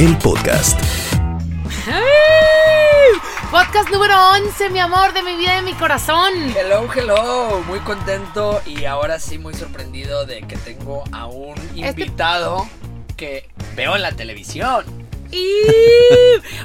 El podcast. Podcast número 11, mi amor, de mi vida y de mi corazón. Hello, hello, muy contento y ahora sí muy sorprendido de que tengo a un Este- invitado que veo en la televisión. Y...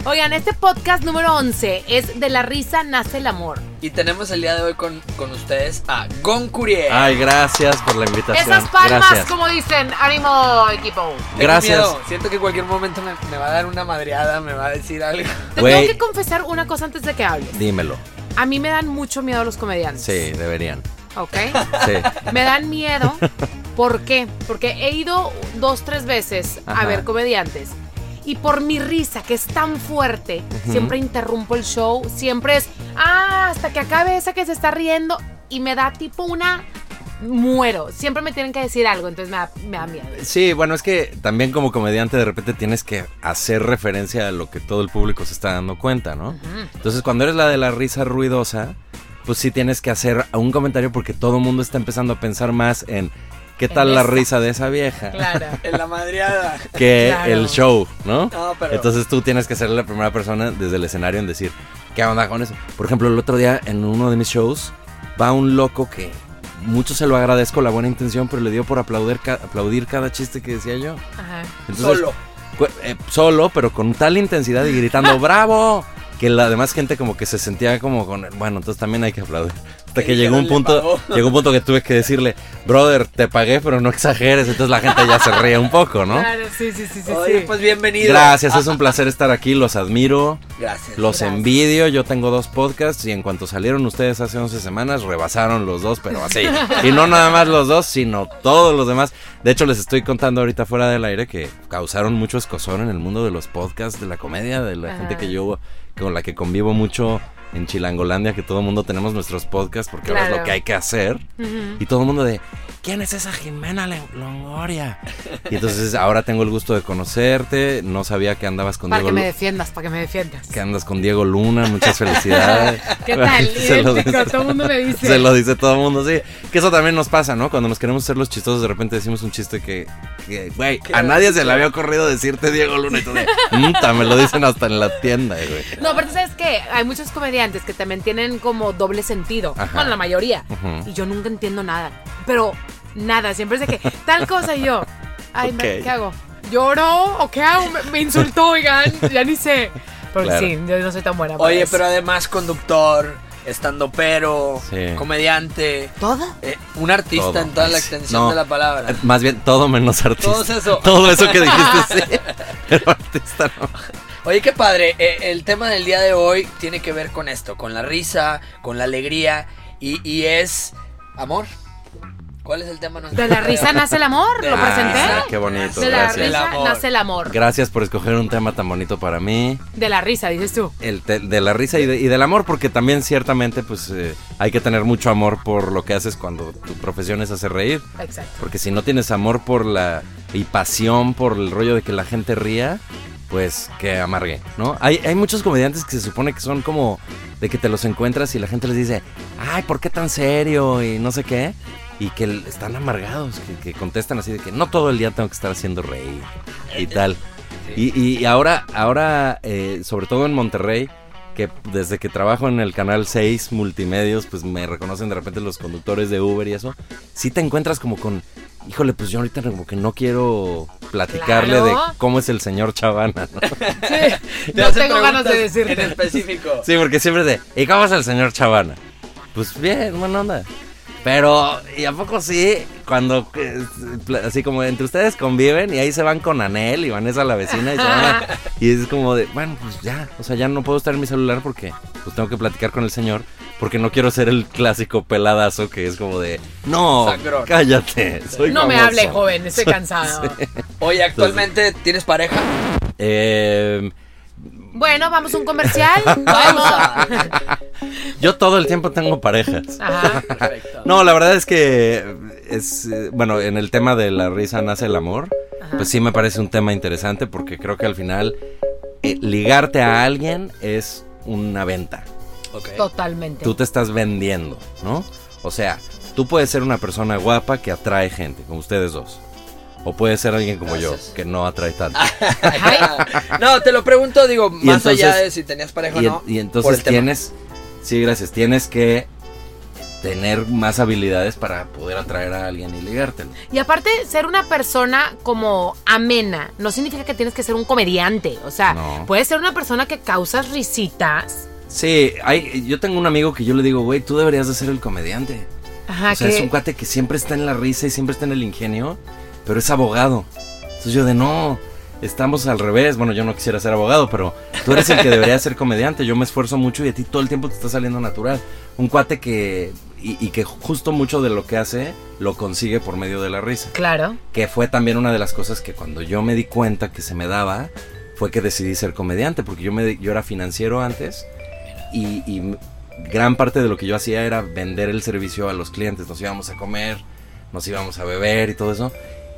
Oigan, este podcast número 11 es De la risa nace el amor. Y tenemos el día de hoy con, con ustedes a Gon Curiel. Ay, gracias por la invitación. Esas palmas, Gracias. como dicen, ánimo equipo. Gracias. miedo, Siento que en cualquier momento me, me va a dar una madreada, me va a decir algo. Te tengo que confesar una cosa antes de que hables. Dímelo. A mí me dan mucho miedo los comediantes. Sí, deberían. ¿Ok? Sí. Me dan miedo. ¿Por qué? Porque he ido dos, tres veces a ver comediantes. Y por mi risa, que es tan fuerte, siempre interrumpo el show. Siempre es, ah, hasta que acabe esa que se está riendo. Y me da tipo una... Muero. Siempre me tienen que decir algo, entonces me da, me da miedo. Sí, bueno, es que también como comediante de repente tienes que hacer referencia a lo que todo el público se está dando cuenta, ¿no? Entonces cuando eres la de la risa ruidosa, pues sí tienes que hacer un comentario porque todo el mundo está empezando a pensar más en qué En tal la esa. risa de esa vieja Claro. En la madreada. que Claro. el show, ¿no? No, pero- Entonces tú tienes que ser la primera persona desde el escenario en decir, ¿qué onda con eso? Por ejemplo, el otro día en uno de mis shows va un loco que mucho se lo agradezco la buena intención, pero le dio por aplaudir, ca- aplaudir cada chiste que decía yo. Ajá. Entonces, Solo. eh, solo, pero con tal intensidad y gritando ¡Bravo! Que la demás gente como que se sentía como con... Bueno, entonces también hay que aplaudir. Hasta Que llegó un dijeron, "Le punto, pagó". llegó un punto que tuve que decirle, brother, te pagué, pero no exageres. Entonces la gente ya se ríe un poco, ¿no? Claro, sí, sí, sí, sí. Oye, sí. pues bienvenido. Gracias, es un placer estar aquí, los admiro, Gracias. los Gracias. envidio, yo tengo dos podcasts y en cuanto salieron ustedes hace 11 semanas, rebasaron los dos, pero así. Y no nada más los dos, sino todos los demás. De hecho, les estoy contando ahorita fuera del aire que causaron mucho escozor en el mundo de los podcasts, de la comedia, de la Ajá. gente que yo, con la que convivo mucho en Chilangolandia, que todo el mundo tenemos nuestros podcasts porque ahora es Claro. lo que hay que hacer. Y todo el mundo de, ¿quién es esa Jimena Longoria? Y entonces ahora tengo el gusto de conocerte. No sabía que andabas con Para Diego que me defiendas, para que me defiendas. que andas con Diego Luna. Muchas felicidades. ¿Qué tal? se, lo dice, todo el mundo me dice. se lo dice todo el mundo, sí. Que eso también nos pasa, ¿no? Cuando nos queremos hacer los chistosos, de repente decimos un chiste que, güey, a nadie se le había ocurrido decirte Diego Luna. Y tú de, "Mta", me lo dicen hasta en la tienda, güey. No, pero ¿sabes qué? Hay muchos comediantes que también tienen como doble sentido. Ajá. Bueno, la mayoría. Ujú. Y yo nunca entiendo nada. Pero nada, siempre es de que tal cosa y yo. Ay, me- Ok. ¿qué hago? ¿Lloro o qué hago? Me, me insultó, oigan. Ya ni sé. Pero Claro. sí, yo no soy tan buena. para Oye, eso. pero además conductor, estando pero, Sí. comediante, ¿Todo? eh, un artista Todo. en toda la sí. extensión No. de la palabra. Eh, Más bien, todo menos artista. Todo eso. Todo eso que dijiste, sí. Pero artista no. Oye, qué padre. eh, el tema del día de hoy tiene que ver con esto, con la risa, con la alegría y, y es amor. ¿Cuál es el tema? nuestro De la risa nace el amor, De lo la presenté. risa. Qué bonito, De la gracias. risa nace el amor. Gracias por escoger un tema tan bonito para mí. De la risa, dices tú. El te- de la risa y, de- y del amor, porque también ciertamente pues eh, hay que tener mucho amor por lo que haces cuando tu profesión es hacer reír. Exacto. Porque si no tienes amor por la y pasión por el rollo de que la gente ría, pues que amargue, ¿no? Hay, hay muchos comediantes que se supone que son como de que te los encuentras y la gente les dice, ay, ¿por qué tan serio? Y no sé qué. Y que están amargados, que, que contestan así de que no todo el día tengo que estar haciendo reír y tal. Y, y ahora, ahora eh, sobre todo en Monterrey, que desde que trabajo en el canal 6 Multimedios, pues me reconocen de repente los conductores de Uber y eso, sí te encuentras como con, híjole, pues yo ahorita como que no quiero platicarle Claro. de cómo es el señor Chavana, ¿no? Te No tengo ganas de decirte. En específico. Sí, porque siempre de, ¿y cómo es el señor Chavana? Pues bien, buena onda. Pero, ¿y a poco sí? Cuando, eh, así como entre ustedes conviven y ahí se van con Anel y Vanessa la vecina y se van a- y es como de, bueno, pues ya, o sea, ya no puedo estar en mi celular porque pues tengo que platicar con el señor, porque no quiero ser el clásico peladazo que es como de, no, Sangrón. cállate, soy No me famoso". hable, joven, estoy cansado. Oye, ¿actualmente tienes pareja? Eh, Bueno, vamos a un comercial. Vamos. Yo todo el tiempo tengo parejas. Ajá. Perfecto. No, la verdad es que es eh, bueno, en el tema de la risa nace el amor, Ajá. pues sí me parece un tema interesante porque creo que al final eh, ligarte a alguien es una venta. Totalmente. Tú te estás vendiendo, ¿no? O sea, tú puedes ser una persona guapa que atrae gente, como ustedes dos. O puedes ser alguien como Gracias. yo, que no atrae tanto. No, te lo pregunto, digo, Y más allá entonces- de si tenías pareja o no. y entonces tienes, sí, gracias, tienes que tener más habilidades para poder atraer a alguien y ligártelo. Y aparte, ser una persona como amena no significa que tienes que ser un comediante. O sea, No. puedes ser una persona que causas risitas. Sí, hay, yo tengo un amigo que yo le digo, güey, tú deberías de ser el comediante. Ajá, o sea, que- es un cuate que siempre está en la risa y siempre está en el ingenio, pero es abogado. Entonces yo de no, estamos al revés. Bueno, yo no quisiera ser abogado, pero tú eres el que debería ser comediante. Yo me esfuerzo mucho y a ti todo el tiempo te está saliendo natural. Un cuate que, y, y que justo mucho de lo que hace lo consigue por medio de la risa. Claro. Que fue también una de las cosas que cuando yo me di cuenta que se me daba, fue que decidí ser comediante, porque yo, me, yo era financiero antes y, y gran parte de lo que yo hacía era vender el servicio a los clientes. Nos íbamos a comer, nos íbamos a beber y todo eso.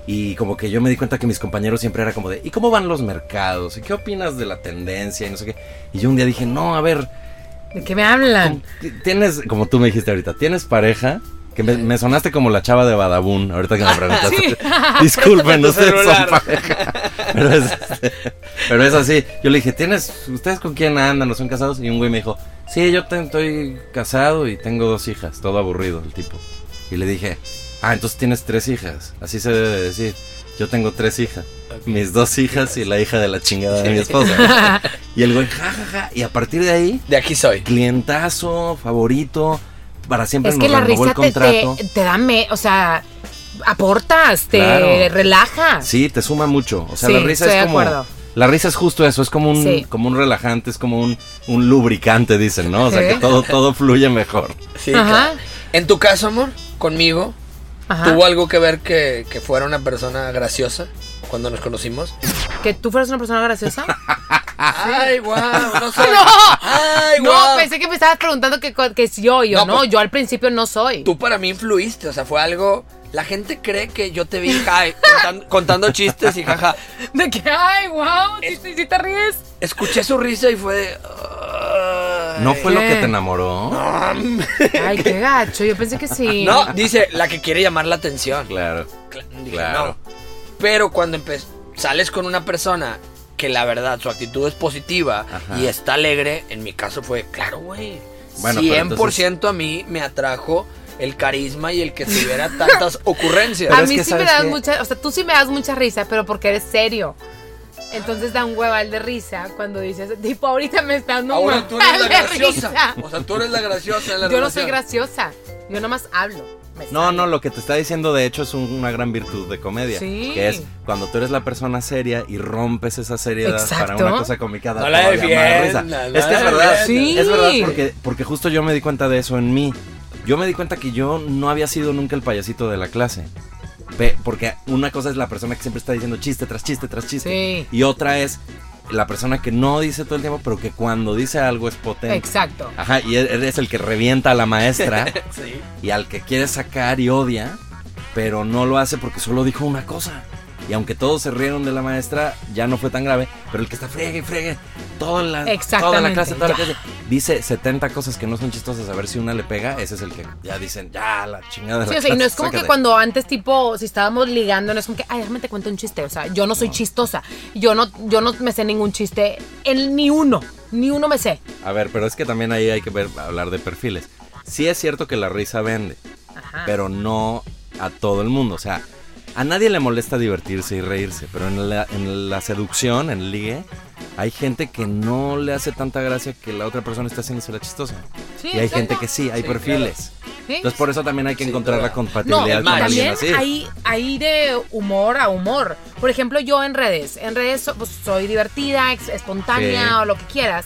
Y como que yo me di cuenta que mis compañeros siempre era como de, ¿y cómo van los mercados? ¿Y qué opinas de la tendencia? Y no sé qué. Y yo un día dije, no, a ver, ¿De qué me hablan? tienes, como tú me dijiste ahorita, ¿tienes pareja? Que me, me sonaste como la chava de Badabun, ahorita que me preguntaste. Sí. Disculpen, ustedes son pareja. Pero es, pero es así. Yo le dije, ¿tienes, ustedes con quién andan? ¿No son casados? Y un güey me dijo, sí, yo te- estoy casado y tengo dos hijas. Todo aburrido el tipo. Y le dije, ah, entonces tienes tres hijas. Así se debe de decir. Yo tengo tres hijas. Mis dos hijas y la hija de la chingada de mi esposa. Y el güey, ja, ja, ja. Y a partir de ahí, De aquí soy. clientazo, favorito, para siempre Es nos que la renovó risa el contrato. te, te da, me, o sea, aportas, te Claro. relaja. Sí, te suma mucho. O sea, Sí, la risa estoy es de como. acuerdo. La risa es justo eso, es como un, Sí. como un relajante, es como un, un lubricante, dicen, ¿no? O sea, ¿Eh? que todo, todo fluye mejor. Sí, Ajá. claro. En tu caso, amor, conmigo, Ajá. ¿tuvo algo que ver que, que fuera una persona graciosa cuando nos conocimos? ¿Que tú fueras una persona graciosa? Ay, guau, no soy. ¡No! Ay, No, guau. pensé que me estabas preguntando que, que es yo, yo No, no, pues- yo al principio no soy. Tú para mí influiste, o sea, fue algo. La gente cree que yo te vi ay, contan- contando chistes y jaja. De que, ay, wow, si, si- si te ríes. Escuché su risa y fue de. ay. ¿No fue lo que te enamoró? Ay, qué gacho, yo pensé que sí. No, dice la que quiere llamar la atención. Claro. Cla- Dije, Claro. no. Pero cuando empe- sales con una persona que la verdad su actitud es positiva Ajá. y está alegre, en mi caso fue, claro, güey. Bueno, pero 100% a mí me atrajo el carisma y el que tuviera tantas ocurrencias. A es mí que, sí me ¿sabes das mucha, o sea, tú sí me das mucha risa, pero porque eres serio. Entonces da un hueval de risa cuando dices, tipo, ahorita me está dando un Ahora tú eres la graciosa. risa. O sea, tú eres la graciosa en la Yo no soy graciosa, yo nomás hablo. No, no, lo que te está diciendo de hecho es un- una gran virtud de comedia. Sí. Que es cuando tú eres la persona seria y rompes esa seriedad para Exacto. una cosa cómica. da No la todavía más defiendas, risa. no Es que la es verdad. defiendas. Sí. Es verdad porque, porque justo yo me di cuenta de eso en mí. Yo me di cuenta que yo no había sido nunca el payasito de la clase. Porque una cosa es la persona que siempre está diciendo chiste tras chiste tras chiste. Sí. Y otra es la persona que no dice todo el tiempo, pero que cuando dice algo es potente. Exacto. Ajá, y e-, eres el que revienta a la maestra Sí. y al que quiere sacar y odia, pero no lo hace porque solo dijo una cosa. Y aunque todos se rieron de la maestra, ya no fue tan grave, pero el que está friegue y friegue toda la, toda la clase, toda la clase, dice 70 cosas que no son chistosas, a ver si una le pega, ese es el que ya dicen, ya, la chingada. de Sí, la o sea, y no es como que sácate". cuando antes, tipo, si estábamos ligando, no es como que, ay, déjame te cuento un chiste. O sea, yo no soy chistosa. Yo no, yo no me sé ningún chiste, en, ni uno. Ni uno me sé. A ver, pero es que también ahí hay que ver, hablar de perfiles. Sí es cierto que la risa vende, Ajá. pero no a todo el mundo. O sea, a nadie le molesta divertirse y reírse, pero en la, en la seducción, en el ligue, hay gente que no le hace tanta gracia que la otra persona esté haciéndose la chistosa. Sí, y hay gente que sí, hay Sí, perfiles. ¿Sí? Entonces por eso también hay que encontrar la No, compatibilidad es con alguien también así. hay, hay de humor a humor. Por ejemplo, yo en redes, en redes so- pues, soy divertida, espontánea Sí. o lo que quieras.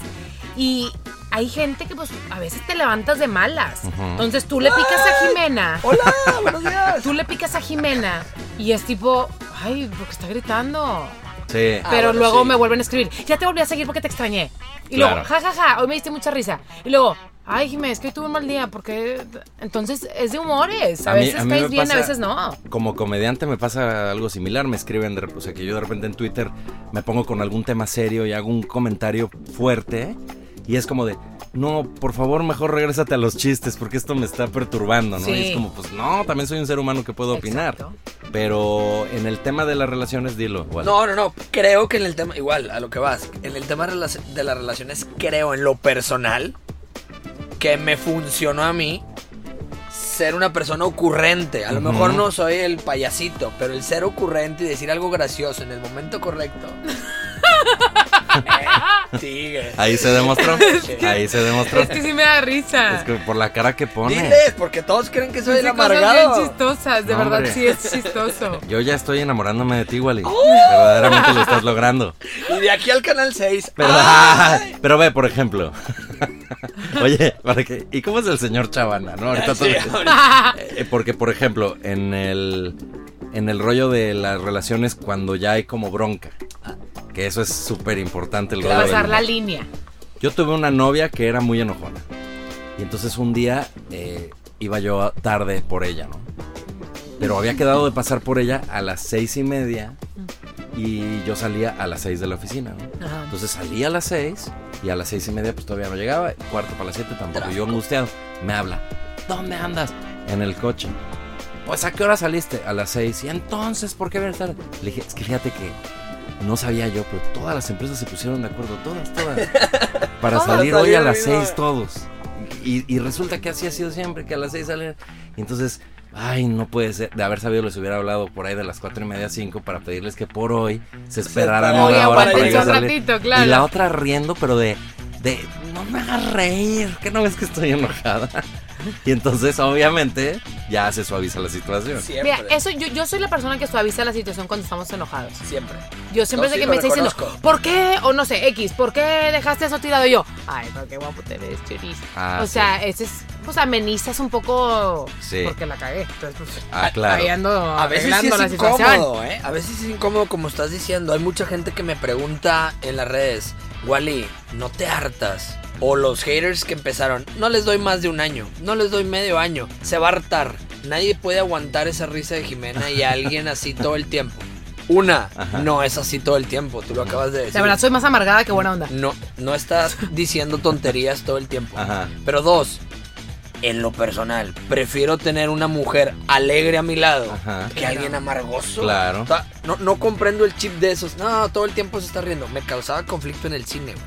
Y hay gente que pues a veces te levantas de malas. Ujú. Entonces tú le picas a Jimena. Hola, buenos días. Tú le picas a Jimena y es tipo, ay, porque está gritando. Sí. Ah, Pero bueno, luego sí. me vuelven a escribir, ya te volví a seguir porque te extrañé. Y Claro. luego, ja, ja, ja, hoy me diste mucha risa. Y luego, ay, Jimé, es que hoy tuve un mal día porque... Entonces es de humores. A, A mí- veces me bien, a veces no. Como comediante me pasa algo similar, me escriben, de, o sea, que yo de repente en Twitter me pongo con algún tema serio y hago un comentario fuerte y es como de, no, por favor, mejor regrésate a los chistes porque esto me está perturbando, ¿no? Sí. Y es como, pues no, también soy un ser humano que puedo opinar. Exacto. Pero en el tema de las relaciones, dilo. No, no, no. Creo que en el tema, igual, a lo que vas, en el tema de las relaciones, creo en lo personal que me funcionó a mí ser una persona ocurrente. A lo mejor no soy el payasito, pero el ser ocurrente y decir algo gracioso en el momento correcto. Ahí se demostró. Ahí se demostró. Es que sí me da risa. Es que por la cara que pone. Diles, porque todos creen que soy el Dice cosas bien amargado. chistosas, de No, verdad hombre. sí es chistoso. Yo ya estoy enamorándome de ti, Wally. ¡Oh! Verdaderamente lo estás logrando. Y de aquí al canal 6. Pero, ¡ay! pero ve, por ejemplo. Oye, ¿para qué? ¿y cómo es el señor Chavana? ¿no? Ahorita Sí, todo-. Eh, porque, por ejemplo, en el, en el rollo de las relaciones cuando ya hay como bronca, que eso es súper importante el rollo del Pasar la humor. línea. Yo tuve una novia que era muy enojona. Y entonces un día eh, iba yo tarde por ella, ¿no? Pero había quedado de pasar por ella a las seis y media y yo salía a las seis de la oficina, ¿no? Ajá. Entonces salí a las 6 y a las seis y media pues todavía no llegaba. Cuarto para las 7 tampoco. Yo angustiado. Me habla. ¿Dónde andas? En el coche. Pues a qué hora saliste? A las 6. Y entonces, ¿por qué vienes tarde? Le dije, es que fíjate que no sabía yo, pero todas las empresas se pusieron de acuerdo. Todas, todas. Para salir hoy a las mismo. 6 todos. Y, y resulta que así ha sido siempre, que a las 6 salen. Y entonces, ay, no puede ser. De haber sabido les hubiera hablado por ahí de las 4 y media, 5 para pedirles que por hoy se esperaran esperaran. una Oye, hora para ir a salir. ratito, claro. Y la otra riendo, pero de, de, no me hagas reír, que no ves que estoy enojada. Y entonces, obviamente, ya se suaviza la situación. Siempre. Mira, eso yo, yo soy la persona que suaviza la situación cuando estamos enojados. Siempre. Yo siempre No, sé sí, que me está diciendo. ¿por qué? O no sé, X, ¿por qué dejaste eso tirado Y yo? Ay, pero qué guapo te ves, Cheris. Ah, o sí. sea, ese es, pues amenizas un poco Sí. porque la cagué. Entonces, pues, Ah, claro. ahí ando A veces sí arreglando la es situación. incómodo, ¿eh? A veces es incómodo como estás diciendo. Hay mucha gente que me pregunta en las redes, Wally, ¿no te hartas? O los haters que empezaron, no les doy más de un año, no les doy medio año, se va a hartar. Nadie puede aguantar esa risa de Jimena y a alguien así todo el tiempo. Una, Ajá. no es así todo el tiempo, tú lo acabas de decir. La verdad, soy más amargada que buena onda. No, no estás diciendo tonterías todo el tiempo. Ajá. Pero dos, en lo personal, prefiero tener una mujer alegre a mi lado Ajá. que alguien amargoso. Claro. O sea, no, no comprendo el chip de esos. No, todo el tiempo se está riendo. Me causaba conflicto en el cine, güey.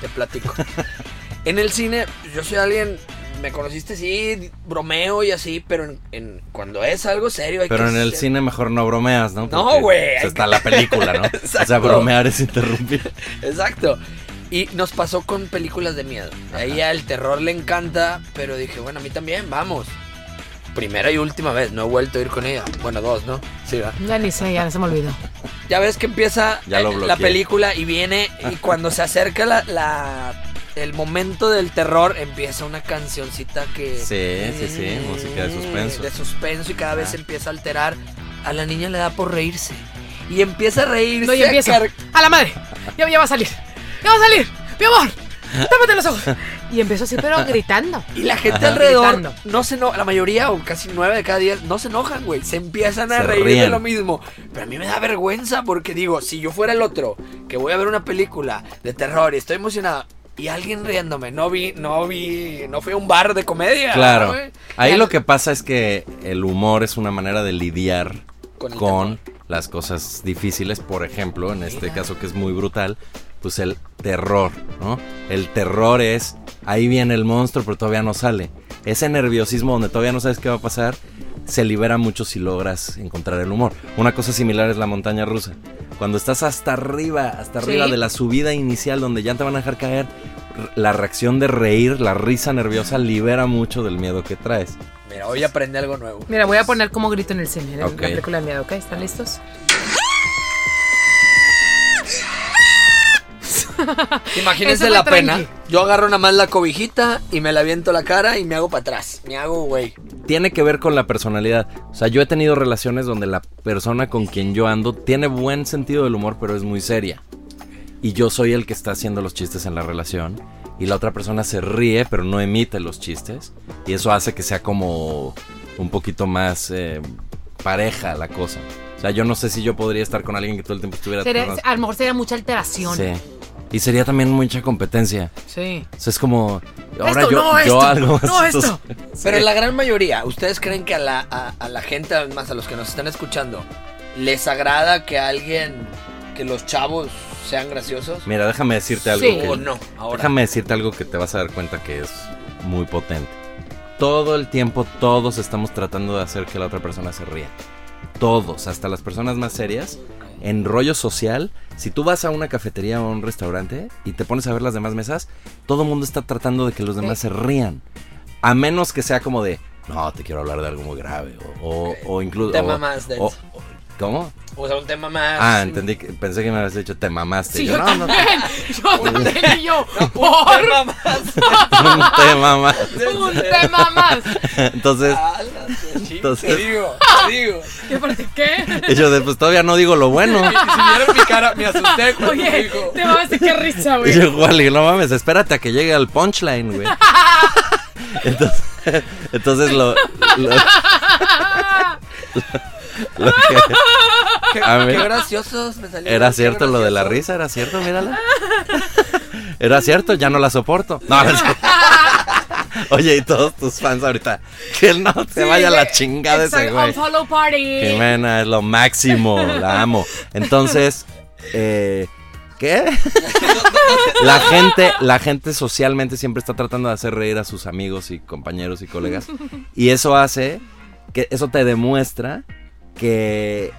Te platico. en el cine, yo soy alguien. Me conociste, sí, bromeo y así, pero en, en- cuando es algo serio hay Pero que en el ser- cine mejor no bromeas, ¿no? No, güey, pues, hay está que- la película, ¿no? O sea, bromear es interrumpir. Exacto. Y nos pasó con películas de miedo. A ella el terror le encanta, pero dije, bueno, a mí también, vamos. Primera y última vez, no he vuelto a ir con ella. Bueno, dos, ¿no? Sí, va. Ya ni sé, ya se me olvidó. Ya ves que empieza Ya la película y viene y cuando se acerca la, la- el momento del terror empieza una cancioncita que Sí, sí, sí, música de suspenso. de suspenso y cada vez Ah. se empieza a alterar. A la niña le da por reírse y empieza a reírse. No, yo empiezo. car- A la madre. Ya, ya va a salir. Ya va a salir. Mi amor. Tápate los ojos. Y empiezo así, pero gritando. Y la gente Ajá. alrededor Gritando. no se enoja, la mayoría o casi nueve de cada diez no se enojan, güey. Se empiezan a Se reír de ríen. lo mismo. Pero a mí me da vergüenza porque digo, si yo fuera el otro, que voy a ver una película de terror y estoy emocionado y alguien riéndome, no vi, no vi, no fui a un bar de comedia. Claro. güey. Ahí Ya- lo que pasa es que el humor es una manera de lidiar Con el con las cosas difíciles, por ejemplo, en este caso que es muy brutal, pues el terror, ¿no? El terror es, ahí viene el monstruo, pero todavía no sale. Ese nerviosismo donde todavía no sabes qué va a pasar, se libera mucho si logras encontrar el humor. Una cosa similar es la montaña rusa. Cuando estás hasta arriba, hasta arriba Sí. de la subida inicial donde ya te van a dejar caer, la reacción de reír, la risa nerviosa libera mucho del miedo que traes. Mira, hoy aprendí algo nuevo. Mira, voy a poner como grito en el cine, en la película de miedo, ¿ok? ¿Están listos? Imagínense la pena. tranqui. Yo agarro nada más la cobijita y me la aviento la cara y me hago para atrás. Me hago, güey. tiene que ver con la personalidad. O sea, yo he tenido relaciones donde la persona con quien yo ando tiene buen sentido del humor, pero es muy seria. Y yo soy el que está haciendo los chistes en la relación. Y la otra persona se ríe, pero no emite los chistes. Y eso hace que sea como un poquito más eh, pareja la cosa. O sea, yo no sé si yo podría estar con alguien que todo el tiempo estuviera... Sería- a lo mejor sería mucha alteración. Sí. Y sería también mucha competencia. Sí. O sea, es como... Ahora Esto, yo, no, yo esto, algo más. no, Entonces- esto. Pero la gran mayoría, ¿ustedes creen que a la, a, a la gente, además a los que nos están escuchando, les agrada que alguien, que los chavos sean graciosos? Mira, déjame decirte algo. Sí. que- ¿O no? Ahora. Déjame decirte algo que te vas a dar cuenta que es muy potente. Todo el tiempo, todos estamos tratando de hacer que la otra persona se ría. Todos, hasta las personas más serias. En rollo social, si tú vas a una cafetería o a un restaurante y te pones a ver las demás mesas, todo el mundo está tratando de que los demás se rían. A menos que sea como de, no, te quiero hablar de algo muy grave. O, o, o incluso... O- o- ¿Cómo? O sea, un tema más. Ah, entendí. que- Pensé que me habías dicho, te mamaste. Sí, Y yo, yo no, no, también. Yo también. Y yo, Un por tema más. un tema más. un tema más. Entonces, Ah, Entonces- Te digo, te digo. ¿Qué parte qué? y yo de, pues todavía no digo lo bueno. Y si vieron mi cara, me asusté cuando Oye, dijo. te decir qué risa, Y güey. yo, Wally, no mames, espérate a que llegue al punchline, güey. Entonces, entonces lo, lo que- Qué, A ver. qué graciosos me salieron. era cierto lo de la risa, era cierto, mírala. Era cierto, ya no la soporto. No, no. Oye, y todos tus fans ahorita, que él no se Sí, vaya a la chingada ese güey. Party. Jimena es lo máximo, la amo. Entonces, eh, ¿qué? La gente, la gente socialmente siempre está tratando de hacer reír a sus amigos y compañeros y colegas. Y eso hace que eso te demuestra que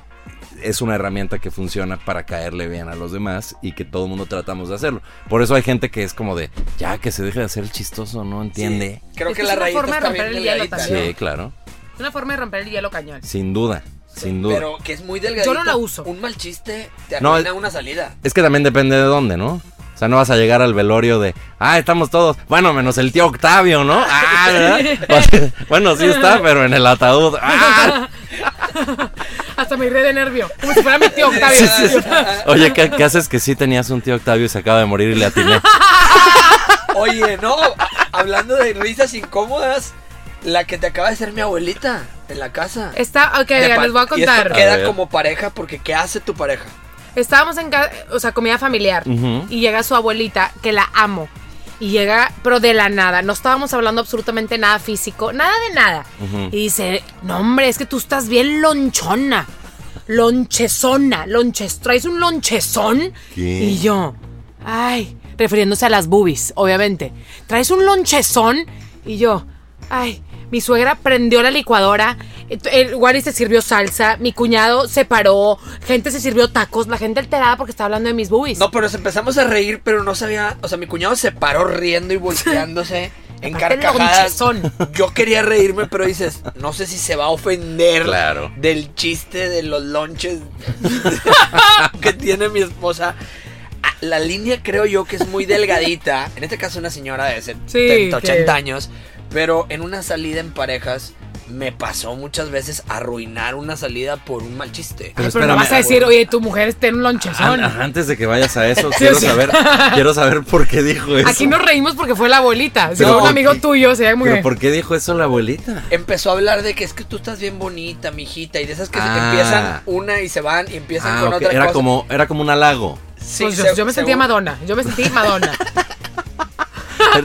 es una herramienta que funciona para caerle bien a los demás y que todo el mundo tratamos de hacerlo. Por eso hay gente que es como de, ya que se deje de hacer el chistoso, no entiende. Creo Es que que la es una rayita forma de romper el hielo también. Sí, claro. Es una forma de romper el hielo cañón. Sin duda, sin duda. Pero que es muy delgadita. Yo no la uso. Un mal chiste te No, es- una salida. Es que también depende de dónde, ¿no? O sea, no vas a llegar al velorio de, ah, estamos todos, bueno, menos el tío Octavio, ¿no? Ah, ¿verdad? bueno, sí está, pero en el ataúd. Ah. Hasta me iré de nervio. Como si fuera mi tío Octavio. Sí, sí, sí. Oye, ¿qué, qué haces que sí tenías un tío Octavio y se acaba de morir y le atiné? Oye, no, hablando de risas incómodas, la que te acaba de ser mi abuelita en la casa. Está, ok, pa- les voy a Y esto contar. A queda como pareja porque ¿qué hace tu pareja? Estábamos en casa, o sea, comida familiar. Y llega su abuelita, que la amo. Y llega, pero de la nada. No estábamos hablando absolutamente nada físico, nada de nada. Y dice, no hombre, es que tú estás bien lonchona. Lonchezona. Lonches, ¿traes un lonchezón? ¿Qué? Y yo, ay, refiriéndose a las boobies, obviamente. ¿Traes un lonchezón? Y yo, ay, mi suegra prendió la licuadora, el Wally se sirvió salsa, mi cuñado se paró, gente se sirvió tacos, la gente alterada porque estaba hablando de mis boobies. No, pero nos empezamos a reír, pero no sabía. O sea, mi cuñado se paró riendo y volteándose en carcajadas. Yo quería reírme, pero dices, no sé si se va a ofender Claro. del chiste de los lonches que tiene mi esposa. Ah, La línea creo yo que es muy delgadita. En este caso una señora de 70, Sí, 80 que- años. Pero en una salida en parejas me pasó muchas veces arruinar una salida por un mal chiste. Ay, Pero no vas a decir, oye, tu mujer tiene un lonchezón. An- antes de que vayas a eso, quiero saber, quiero saber por qué dijo eso. Aquí nos reímos porque fue la abuelita. Si fue un ¿por amigo tuyo, sería muy Pero ¿por qué dijo eso la abuelita? Empezó a hablar de que es que tú estás bien bonita, mijita, y de esas que se- Ah. empiezan una y se van y empiezan Ah, con otra Era cosa. como, era como un halago. Sí, Pues yo, se- yo me sentía Madonna. Yo me sentí Madonna.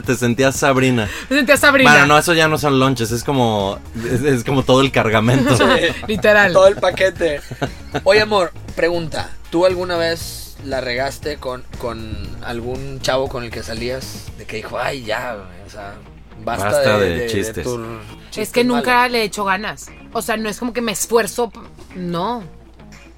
Te sentías Sabrina. Me sentía Sabrina. Bueno, no, eso ya no son lonches, es como, es, es como todo el cargamento. Literal. Todo el paquete. Oye, amor, pregunta. ¿Tú alguna vez la regaste con, con algún chavo con el que salías? De que dijo, ay, ya, o sea, basta, Basta de, de de- chistes. de Es que nunca malos"? le he hecho ganas. O sea, no es como que me esfuerzo. No.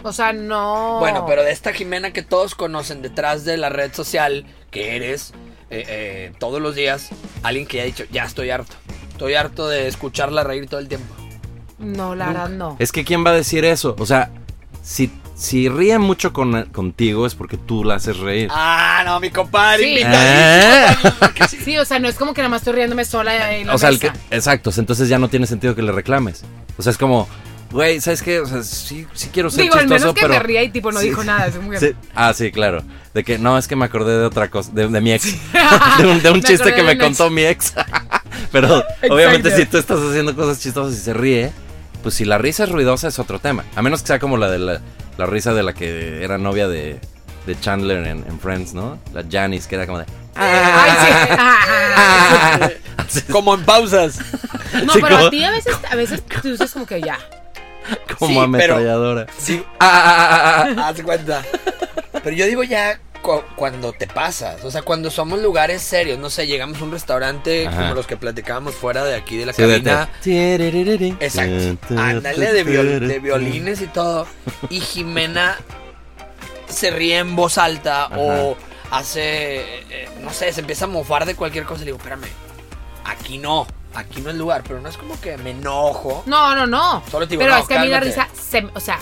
O sea, no. Bueno, pero de esta Jimena que todos conocen detrás de la red social, que eres eh, eh, todos los días, alguien que ya ha dicho, ya estoy harto. Estoy harto de escucharla reír todo el tiempo. No, la verdad no. Es que ¿quién va a decir eso? O sea, si, si ríe mucho con, contigo es porque tú la haces reír. Ah, no, mi compadre, Sí. Que sí. O sea, no es como que nada más estoy riéndome sola en la o sea, el que, exacto, entonces ya no tiene sentido que le reclames. O sea, es como, güey, ¿sabes qué? O sea, sí, sí quiero ser Digo, al chistoso, menos que pero... me ría y tipo no Sí. dijo nada. Es muy Sí. Ah, sí, claro. De que no, es que me acordé de otra cosa, de, de mi ex. de un, de un Me chiste que me ex. contó mi ex. Pero obviamente si tú estás haciendo cosas chistosas y se ríe, pues si la risa es ruidosa es otro tema. A menos que sea como la de la, la risa de la que era novia de, de Chandler en, en Friends, ¿no? La Janice, que era como de... Ay, sí. Ah, Así, Como en pausas. No, Sí, pero como- a ti a veces, a veces tú dices como que ya. como Sí, pero- ametralladora. Sí, Ah, ah, ah, haz cuenta. Pero yo digo ya cu- cuando te pasas. O sea, cuando somos lugares serios. No sé, llegamos a un restaurante Ajá. como los que platicábamos fuera de aquí de la Sí, cabina. Exacto. Ándale de, viol- de violines y todo. Y Jimena se ríe en voz alta o hace, eh, no sé, se empieza a mofar de cualquier cosa. Le digo, espérame, aquí no, aquí no es lugar. Pero no es como que me enojo. No, no, no. Solo te digo, pero no, es que a mí la cálmate. risa, se, o sea,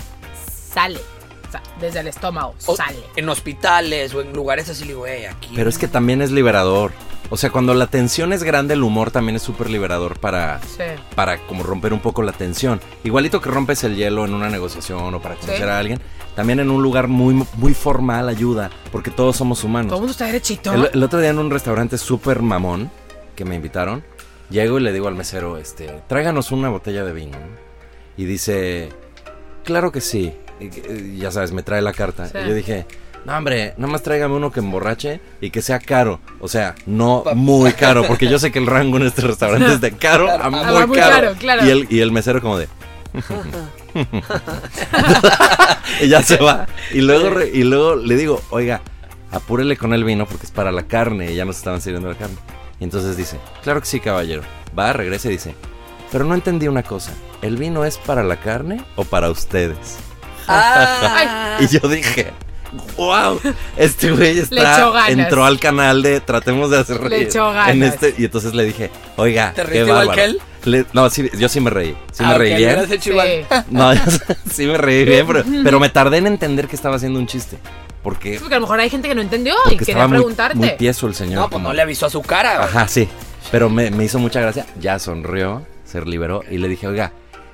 sale. O sea, desde el estómago, O- sale. En hospitales o en lugares así, le digo, hey, aquí. Pero es que también es liberador. O sea, cuando la tensión es grande, el humor también es súper liberador para, Sí. para como romper un poco la tensión. Igualito que rompes el hielo en una negociación o para conocer Sí. a alguien, también en un lugar muy, muy formal ayuda, porque todos somos Todo el humanos. mundo está derechito. El, el otro día en un restaurante súper mamón que me invitaron, llego y le digo al mesero, este, tráiganos una botella de vino. Y dice, claro que sí. Y, y ya sabes, me trae la carta. Sí. Y yo dije, no hombre, nada más tráigame uno que emborrache y que sea caro. O sea, no muy caro, porque yo sé que el rango en este restaurante es de caro a muy, Ah, muy caro. caro, claro. Y, el, y el mesero como de... y ya se va. Y luego, re- y luego le digo, oiga, apúrele con el vino porque es para la carne y ya nos estaban sirviendo la carne. Y entonces dice, claro que sí, caballero. Va, regresa y dice, pero no entendí una cosa. ¿El vino es para la carne o para ustedes? Ah, Y yo dije, wow, este güey Le está, echó ganas. entró al canal de tratemos de hacer Le reír. echó ganas. En este, y entonces le dije, oiga, ¿Te qué reíste igual bárbaro. que él? Le- no, sí, yo sí me reí. Sí me ah, reí ok, bien. hecho Sí. igual. No, yo sí me reí bien, pero, pero me tardé en entender que estaba haciendo un chiste. Porque, Porque a lo mejor hay gente que no entendió y quería muy, preguntarte. muy tieso el señor. No, pues como- no le avisó a su cara. güey. Ajá, sí. Pero me, me hizo mucha gracia. Ya sonrió, se liberó y le dije, oiga,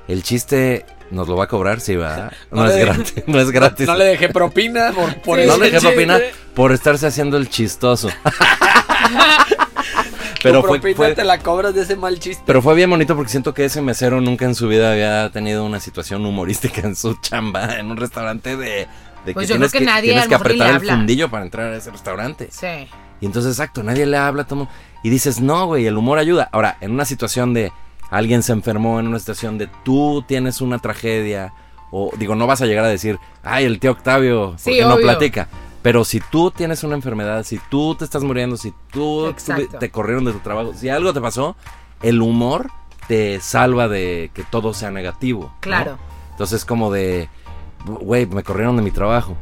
el chiste nos lo va a cobrar, sí, va. No, No es gratis, no es gratis. No le dejé propina por, por Sí. No ese le dejé chiste. propina por estarse haciendo el chistoso. pero Tu fue, propina fue- te la cobras de ese mal chiste. pero fue bien bonito porque siento que ese mesero nunca en su vida había tenido una situación humorística en su chamba, en un restaurante de, de Pues que yo tienes creo que que, nadie tienes que apretar el habla. fundillo para entrar a ese restaurante. Sí. Y entonces, exacto, nadie le habla, todo. Y dices, no, güey, el humor ayuda. Ahora, en una situación de alguien se enfermó, en una situación de tú tienes una tragedia, o digo, no vas a llegar a decir, ay, el tío Octavio, ¿por Sí, qué no platica? Pero si tú tienes una enfermedad, si tú te estás muriendo, si tú Exacto. te corrieron de tu trabajo, si algo te pasó, el humor te salva de que todo sea negativo. ¿no? Claro. Entonces, como de, güey, me corrieron de mi trabajo.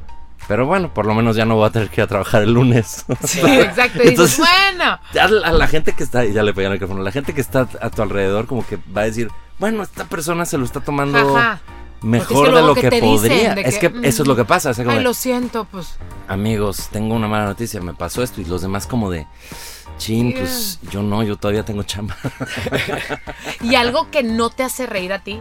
Pero bueno, por lo menos ya no voy a tener que ir a trabajar el lunes. Sí, exacto. Y dices, Entonces- bueno. Ya la, la gente que está, ya le pegué el micrófono, la gente que está a tu alrededor como que va a decir, bueno, esta persona se lo está tomando Ajá. mejor Porque es que de lo que podría. es que, que eso es lo que pasa. como Ay, de, lo siento, pues. Amigos, tengo una mala noticia, me pasó esto y los demás como de, chin, pues yo no, yo todavía tengo chamba. Y algo que no te hace reír a ti.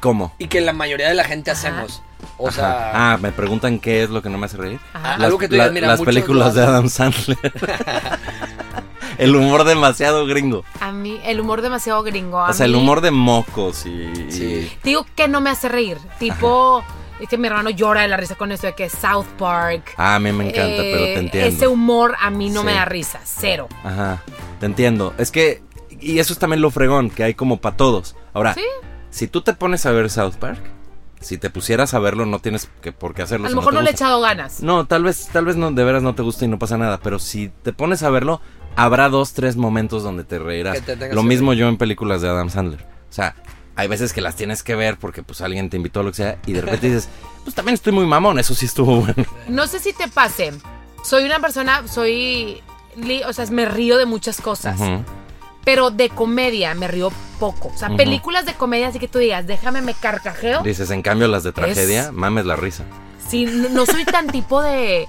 ¿Cómo? Y que la mayoría de la gente Ajá. hacemos. O Ajá. sea, ah, me preguntan qué es lo que no me hace reír. Ajá. Ah, algo que tú digas, mira, las películas de. Adam Sandler. el humor demasiado gringo. A mí, el humor demasiado gringo. A O sea, el humor de mocos y... Sí. Te Digo que no me hace reír. Tipo, es que mi hermano llora de la risa con esto de que South Park. Ah, a mí me encanta, pero eh, te entiendo. Ese humor a mí no Sí. me da risa. Cero. Ajá, te entiendo. Es que, y eso es también lo fregón, que hay como para todos. Ahora, Sí. Si tú te pones a ver South Park, si te pusieras a verlo, no tienes que, por qué hacerlo. A si lo mejor no le he echado ganas. No, tal vez, tal vez no, de veras no te gusta y no pasa nada, pero si te pones a verlo, habrá dos, tres momentos donde te reirás. Te Lo mismo yo en películas de Adam Sandler. O sea, hay veces que las tienes que ver porque pues alguien te invitó o lo que sea y de repente dices, pues también estoy muy mamón, eso sí estuvo bueno. No sé si te pase. Soy una persona, soy. O sea, me río de muchas cosas. Ujú. Pero de comedia me río poco. O sea, películas de comedia así que tú digas, déjame me carcajeo. Dices, en cambio las de tragedia, mames la risa. Sí, no, no soy tan tipo de,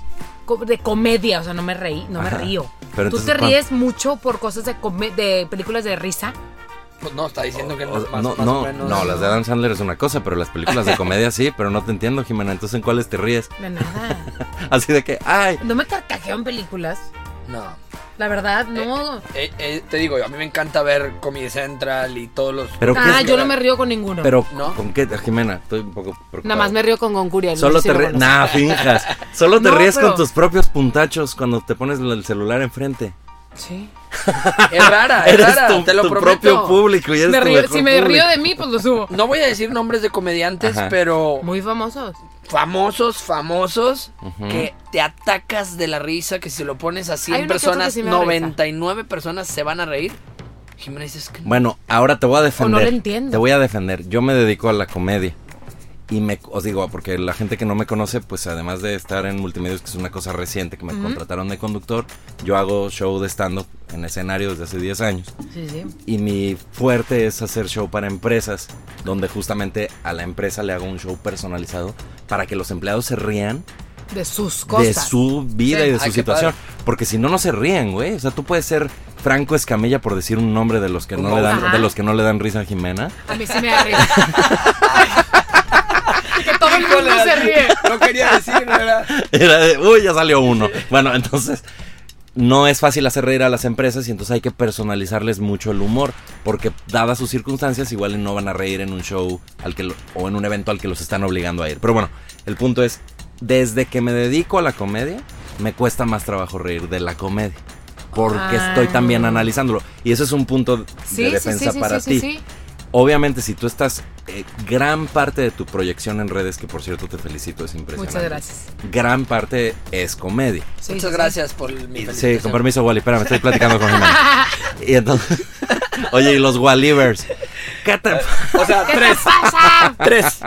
de comedia, o sea, no me reí, no me río. Pero ¿Tú entonces, te ríes mucho por cosas de, come- de películas de risa? Pues no, está diciendo que no, O- es más, no, más no, o menos. no, las de Adam Sandler es una cosa, pero las películas de comedia sí, pero no te entiendo, Jimena. Entonces, ¿en cuáles te ríes? De nada. Así de que, ay, No me carcajeo en películas. No. La verdad, no. Eh, eh, te digo, a mí me encanta ver Comedy Central y todos los. pero ah, yo no me río con ninguno. pero ¿No? ¿con qué, Jimena? Estoy un poco preocupado. Nada más me río con Goncuriel. Solo no te ríes, nah, finjas. Solo te No, ríes pero- con tus propios puntachos cuando te pones el celular enfrente. Sí. Es rara, es Eres rara, tu, te lo tu prometo. propio público y eres Me tu río- mejor si me público. río de mí, pues lo subo. No voy a decir nombres de comediantes, Ajá. pero Muy famosos. Famosos, famosos, que te atacas de la risa, que si lo pones a Hay 100 uno que otro que personas, sí me da risa. 99 personas se van a reír. Que. Bueno, ahora te voy a defender. no lo entiendo. Te voy a defender. Yo me dedico a la comedia. Y me, os digo, porque la gente que no me conoce, pues además de estar en multimedios, que es una cosa reciente, que me contrataron de conductor, yo hago show de stand-up en escenario desde hace 10 años. Sí, sí. Y mi fuerte es hacer show para empresas, donde justamente a la empresa le hago un show personalizado para que los empleados se rían De sus cosas. de su vida Sí. y de su qué situación. padre. Porque si no, no se ríen, güey. O sea, tú puedes ser Franco Escamilla por decir un nombre de los que no le dan, Ajá. de los que no le dan risa a Jimena. A mí sí me da risa. que todo el mundo se ríe. No quería decir, ¿verdad? Era de, uy, ya salió uno. Bueno, entonces no es fácil hacer reír a las empresas y entonces hay que personalizarles mucho el humor, porque dadas sus circunstancias igual no van a reír en un show al que lo- o en un evento al que los están obligando a ir. Pero bueno, el punto es, desde que me dedico a la comedia, me cuesta más trabajo reír de la comedia. Porque Ah. estoy también analizándolo. Y eso es un punto Sí, de sí, defensa sí, sí, para sí, ti. Obviamente, si tú estás, eh, gran parte de tu proyección en redes, que por cierto te felicito, es impresionante. Muchas gracias. Gran parte es comedia. Sí, Muchas sí, sí. gracias por mi Sí, con permiso, Wally. Espérame, estoy platicando con Jimena. Y entonces, oye, y los Wallivers. ¿Qué te O sea, ¿Qué te tres. pasa? Tres.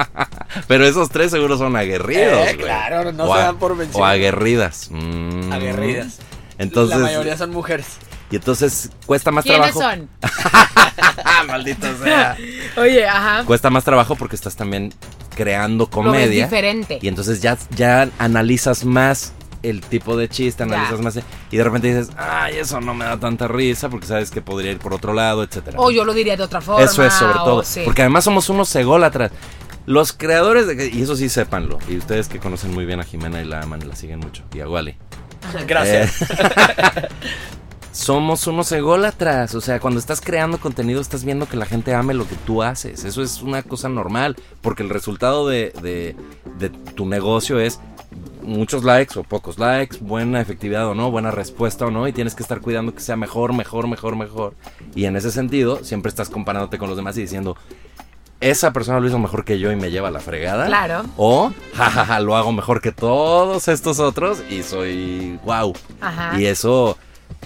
Pero esos tres seguro son aguerridos. Eh, claro, no o se a- dan por vencidos. O aguerridas. Mm. Aguerridas. Entonces, La mayoría son mujeres. y entonces cuesta más ¿Quiénes trabajo. son? Maldito sea. Oye, ajá. Cuesta más trabajo porque estás también creando Lo ves comedia. diferente. Y entonces ya, ya analizas más el tipo de chiste, Ya. analizas más. Y de repente dices, ay, eso no me da tanta risa porque sabes que podría ir por otro lado, etcétera. O yo lo diría de otra forma. Eso es sobre o- todo. sí. Porque además somos unos ególatras. Los creadores de... Y eso sí sépanlo. Y ustedes que conocen muy bien a Jimena y la aman y la siguen mucho. Y a Wally. Gracias. Eh, somos unos ególatras. O sea, cuando estás creando contenido estás viendo que la gente ame lo que tú haces. Eso es una cosa normal. Porque el resultado de, de- de tu negocio es muchos likes o pocos likes, buena efectividad o no, buena respuesta o no. Y tienes que estar cuidando que sea mejor, mejor, mejor, mejor. Y en ese sentido, siempre estás comparándote con los demás y diciendo... Esa persona lo hizo mejor que yo y me lleva a la fregada. Claro. O, jajaja, lo hago mejor que todos estos otros y soy wow. Ajá. Y eso,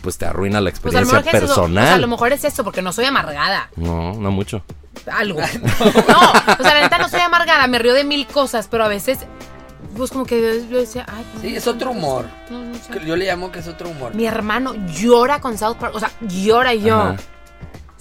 pues te arruina la Pues a lo experiencia mejor es eso. personal. O sea, a lo mejor es eso, porque no soy amargada. No, no mucho. Algo. No, o sea, la neta no soy amargada, me río de mil cosas, pero a veces, pues como que yo decía, ay, pues, Sí, es otro humor. no, no sé. Que Yo le llamo que es otro humor. Mi hermano llora con South Park, o sea, llora y yo. Ajá.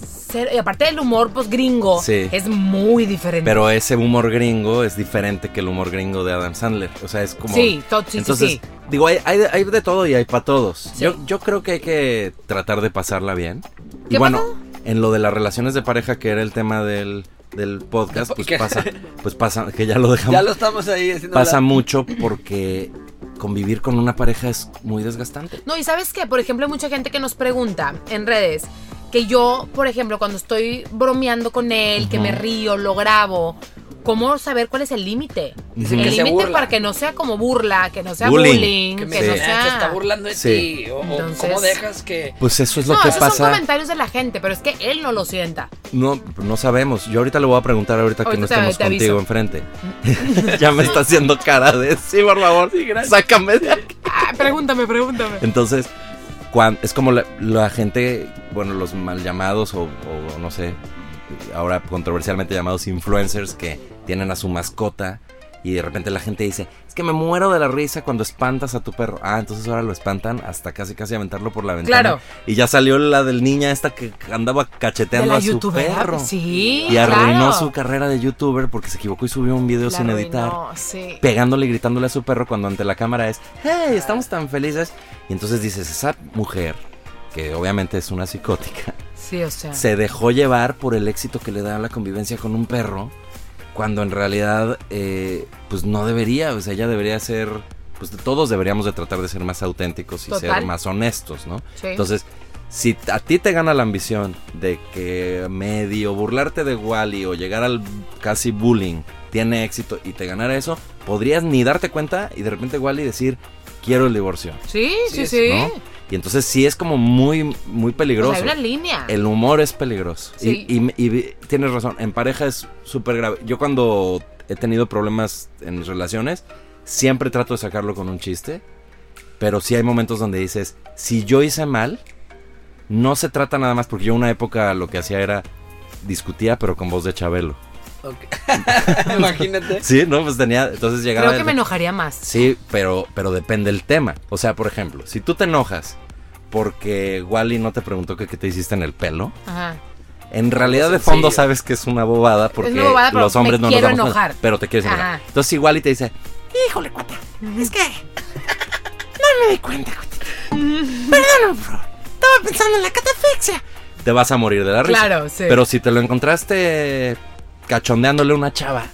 Cero- y aparte del humor, pues gringo, Sí. es muy diferente. Pero ese humor gringo es diferente que el humor gringo de Adam Sandler. O sea, es como. Sí, sí, sí, Entonces, sí. digo, hay, hay, hay de todo y hay para todos. Sí. Yo, yo creo que hay que tratar de pasarla bien. Y ¿Qué bueno, pasó? en lo de las relaciones de pareja, que era el tema del, del podcast, ¿Qué? pues pasa, pues pasa, que ya lo dejamos. Ya lo estamos ahí haciendo. pasa la- mucho porque convivir con una pareja es muy desgastante. No, y sabes qué, por ejemplo, hay mucha gente que nos pregunta en redes que yo, por ejemplo, cuando estoy bromeando con él, que me río, lo grabo, ¿cómo saber cuál es el límite? El se límite para que no sea como burla, que no sea Bullying. bullying, Que que, me no Sí. se sea... está burlando de Sí. ti. O, Entonces- cómo dejas que. Pues eso es lo no, que esos son pasa. comentarios de la gente, pero es que él no lo sienta. No, no sabemos. Yo ahorita le voy a preguntar ahorita que Ahorita no te- estemos te contigo enfrente. ya me está haciendo cara de sí, por favor. Sácame de aquí. Ah, pregúntame, pregúntame. Entonces, es como la, la gente, bueno, los mal llamados o, o no sé, ahora controversialmente llamados influencers que tienen a su mascota Y de repente la gente dice, es que me muero de la risa cuando espantas a tu perro. Ah, entonces ahora lo espantan hasta casi casi aventarlo por la ventana. Claro. Y ya salió la del niña esta que andaba cacheteando a su perro. Sí. Y arruinó claro. su carrera de youtuber porque se equivocó y subió un video La sin editar. arruinó, sí. Pegándole y gritándole a su perro cuando ante la cámara es, hey, estamos tan felices. Y entonces dices, esa mujer, que obviamente es una psicótica, Sí, o sea. se dejó llevar por el éxito que le da la convivencia con un perro, cuando en realidad, eh, pues no debería, o sea, ella debería ser, pues todos deberíamos de tratar de ser más auténticos y Total. ser más honestos, ¿no? Sí. Entonces, si a ti te gana la ambición de que medio burlarte de Wally o llegar al casi bullying tiene éxito y te ganara eso, podrías ni darte cuenta y de repente Wally decir, quiero el divorcio, sí, sí, Sí, sí. ¿no? Y entonces sí es como muy, muy O peligroso. sea, hay una línea. El humor es peligroso. Sí. Y, y- y tienes razón, en pareja es súper grave. Yo cuando he tenido problemas en mis relaciones, siempre trato de sacarlo con un chiste. Pero sí hay momentos donde dices, si yo hice mal, no se trata nada más, porque yo una época lo que hacía era discutía, pero con voz de Chabelo. Ok. Imagínate. Sí, ¿no? Pues tenía, entonces llegaba... Creo que el- me enojaría más. Sí, pero, pero depende el tema. O sea, por ejemplo, si tú te enojas porque Wally no te preguntó que qué te hiciste en el pelo, Ajá. En realidad de fondo sabes que es una bobada porque una bobada, pero los hombres me no quiero nos damos enojar. pero te quieres enojar. Entonces igual y te dice, híjole, cuata, es que no me di cuenta, cuata. Perdóname, bro. Estaba pensando en la catafixia. Te vas a morir de la risa. Claro, sí. Pero si te lo encontraste cachondeándole a una chava,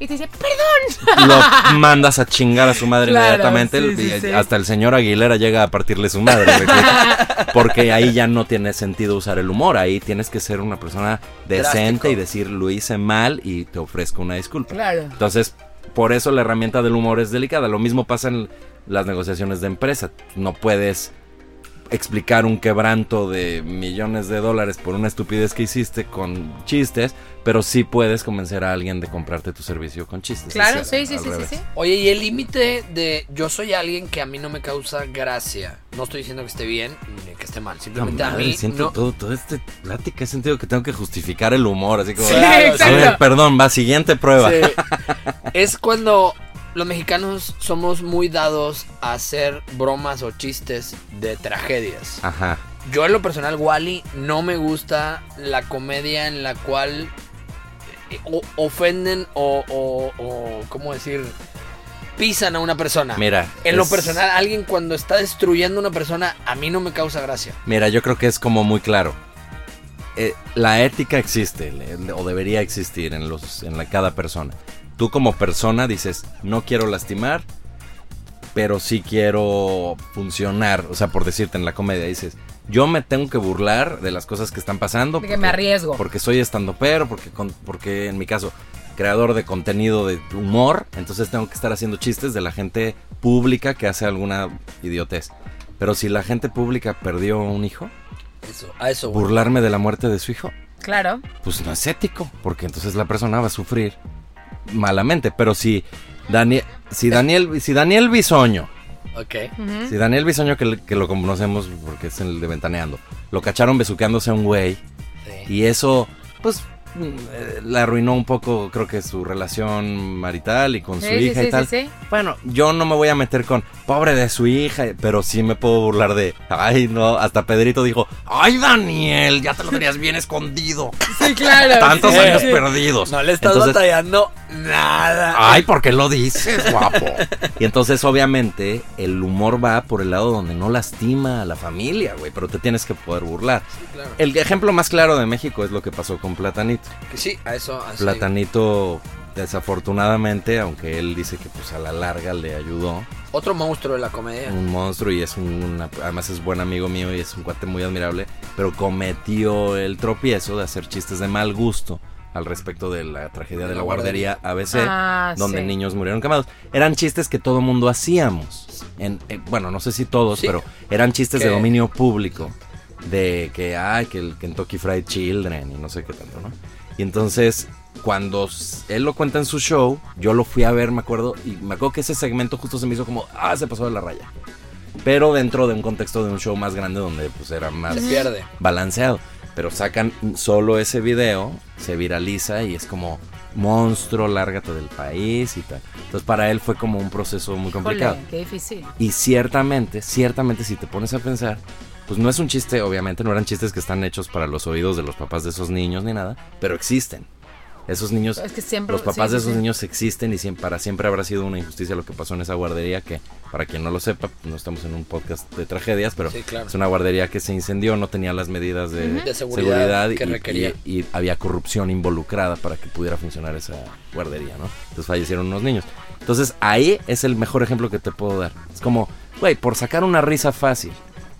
Y te dice, perdón. lo mandas a chingar a su madre Claro, inmediatamente. sí, sí, y sí. Hasta el señor Aguilera llega a partirle su madre. porque ahí ya no tiene sentido usar el humor. Ahí tienes que ser una persona decente Drástico. y decir lo hice mal y te ofrezco una disculpa. Claro. Entonces, por eso la herramienta del humor es delicada. Lo mismo pasa en las negociaciones de empresa. No puedes explicar un quebranto de millones de dólares por una estupidez que hiciste con chistes, pero sí puedes convencer a alguien de comprarte tu servicio con chistes. Claro, sí, sí, sí, sí. Oye, y el límite de yo soy alguien que a mí no me causa gracia. No estoy diciendo que esté bien ni que esté mal. No, Simplemente a mí siento no. todo, todo este plática, he sentido que tengo que justificar el humor, así como... Sí, de, Claro, a ver, exacto. perdón, va, siguiente prueba. Sí. es cuando los mexicanos somos muy dados a hacer bromas o chistes de tragedias. Ajá. Yo en lo personal, Wally, no me gusta la comedia en la cual eh, o- ofenden o, o, o, ¿cómo decir? Pisan a una persona. Mira. En lo personal, alguien cuando está destruyendo a una persona, a mí no me causa gracia. Mira, yo creo que es como muy claro. Eh, la ética existe, o debería existir en, los, en la, cada persona. Tú como persona dices, no quiero lastimar, pero sí quiero funcionar. O sea, por decirte en la comedia, dices, yo me tengo que burlar de las cosas que están pasando. De que me arriesgo. Porque soy estando pero, porque, porque en mi caso, creador de contenido de humor, entonces tengo que estar haciendo chistes de la gente pública que hace alguna idiotez. Pero si la gente pública perdió un hijo, Eso, a eso. voy. burlarme de la muerte de su hijo, Claro. pues no es ético, porque entonces la persona va a sufrir malamente. Pero si Daniel, si Daniel, si Daniel Bisoño, Ok. Ujú. si Daniel Bisoño, que, que lo conocemos porque es el de Ventaneando, lo cacharon besuqueándose a un güey, Sí. y eso, pues, mm, le arruinó un poco, creo que su relación marital y con su Sí, sí, hija sí, y tal. sí, sí. Bueno, yo no me voy a meter con pobre de su hija, pero sí me puedo burlar de, ay, no, hasta Pedrito dijo, ay, Daniel, ya te lo tenías bien escondido. Sí, claro. Tantos sí. años perdidos. No le estás Entonces, batallando nada. Ay, ¿por qué lo dices, guapo? Y entonces, obviamente, el humor va por el lado donde no lastima a la familia, güey, pero te tienes que poder burlar. Claro. El ejemplo más claro de México es lo que pasó con Platanito. Que sí, a eso. a eso Platanito, desafortunadamente, aunque él dice que pues a la larga le ayudó. Otro monstruo de la comedia. un monstruo y es un, además es buen amigo mío y es un cuate muy admirable, pero cometió el tropiezo de hacer chistes de mal gusto al respecto de la tragedia de la guardería ABC, Ah, donde sí. niños murieron quemados. Eran chistes que todo mundo hacíamos. En, en- bueno, no sé si todos, Sí. pero eran chistes de dominio público. De que, ay, que el Kentucky Fried Children y no sé qué tanto, ¿no? Y entonces, cuando él lo cuenta en su show, yo lo fui a ver, me acuerdo, y me acuerdo que ese segmento justo se me hizo como, ah, se pasó de la raya. Pero dentro de un contexto de un show más grande donde pues era más pierde. balanceado. Pero sacan solo ese video, se viraliza y es como, monstruo, lárgate del país y tal. Entonces para él fue como un proceso muy complicado. Híjole, qué difícil. Y ciertamente, ciertamente si te pones a pensar, pues no es un chiste, obviamente no eran chistes que están hechos para los oídos de los papás de esos niños ni nada, pero existen. Esos niños, Es que siempre- los papás sí, de esos sí. niños existen y siempre, para siempre habrá sido una injusticia lo que pasó en esa guardería que, para quien no lo sepa, no estamos en un podcast de tragedias, pero Sí, claro. es una guardería que se incendió, no tenía las medidas de, De seguridad que y- requería. y, y había corrupción involucrada para que pudiera funcionar esa guardería, ¿no? Entonces fallecieron unos niños. Entonces ahí es el mejor ejemplo que te puedo dar. Es como, güey, por sacar una risa fácil,